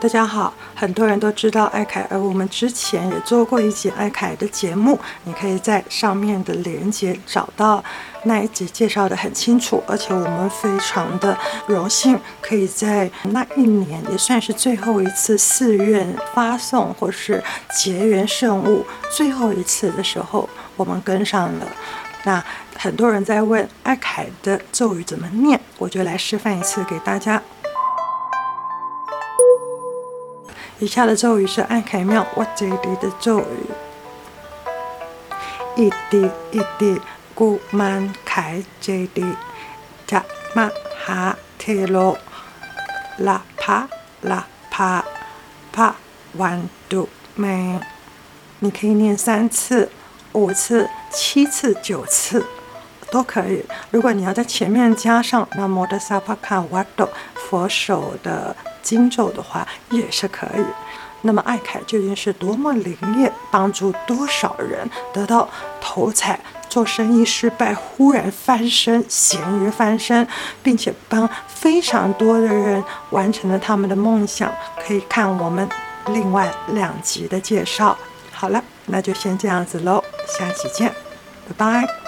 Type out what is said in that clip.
大家好，很多人都知道艾凯，而我们之前也做过一集艾凯的节目，你可以在上面的连接找到那一集，介绍的很清楚。而且我们非常的荣幸，可以在那一年也算是最后一次寺院发送或是结缘圣物最后一次的时候，我们跟上了。那很多人在问艾凯的咒语怎么念，我就来示范一次给大家。以下的咒语是艾凯庙哇这里的咒语：一滴一滴古曼凯这里加玛哈铁罗拉帕拉帕帕万度美。你可以念三次、五次、七次、九次都可以。如果你要在前面加上那摩的萨帕卡瓦多佛手的。经咒的话也是可以。那么艾凯究竟是多么灵验，帮助多少人得到头彩，做生意失败忽然翻身，咸鱼翻身，并且帮非常多的人完成了他们的梦想。可以看我们另外两集的介绍。好了，那就先这样子喽，下期见，拜拜。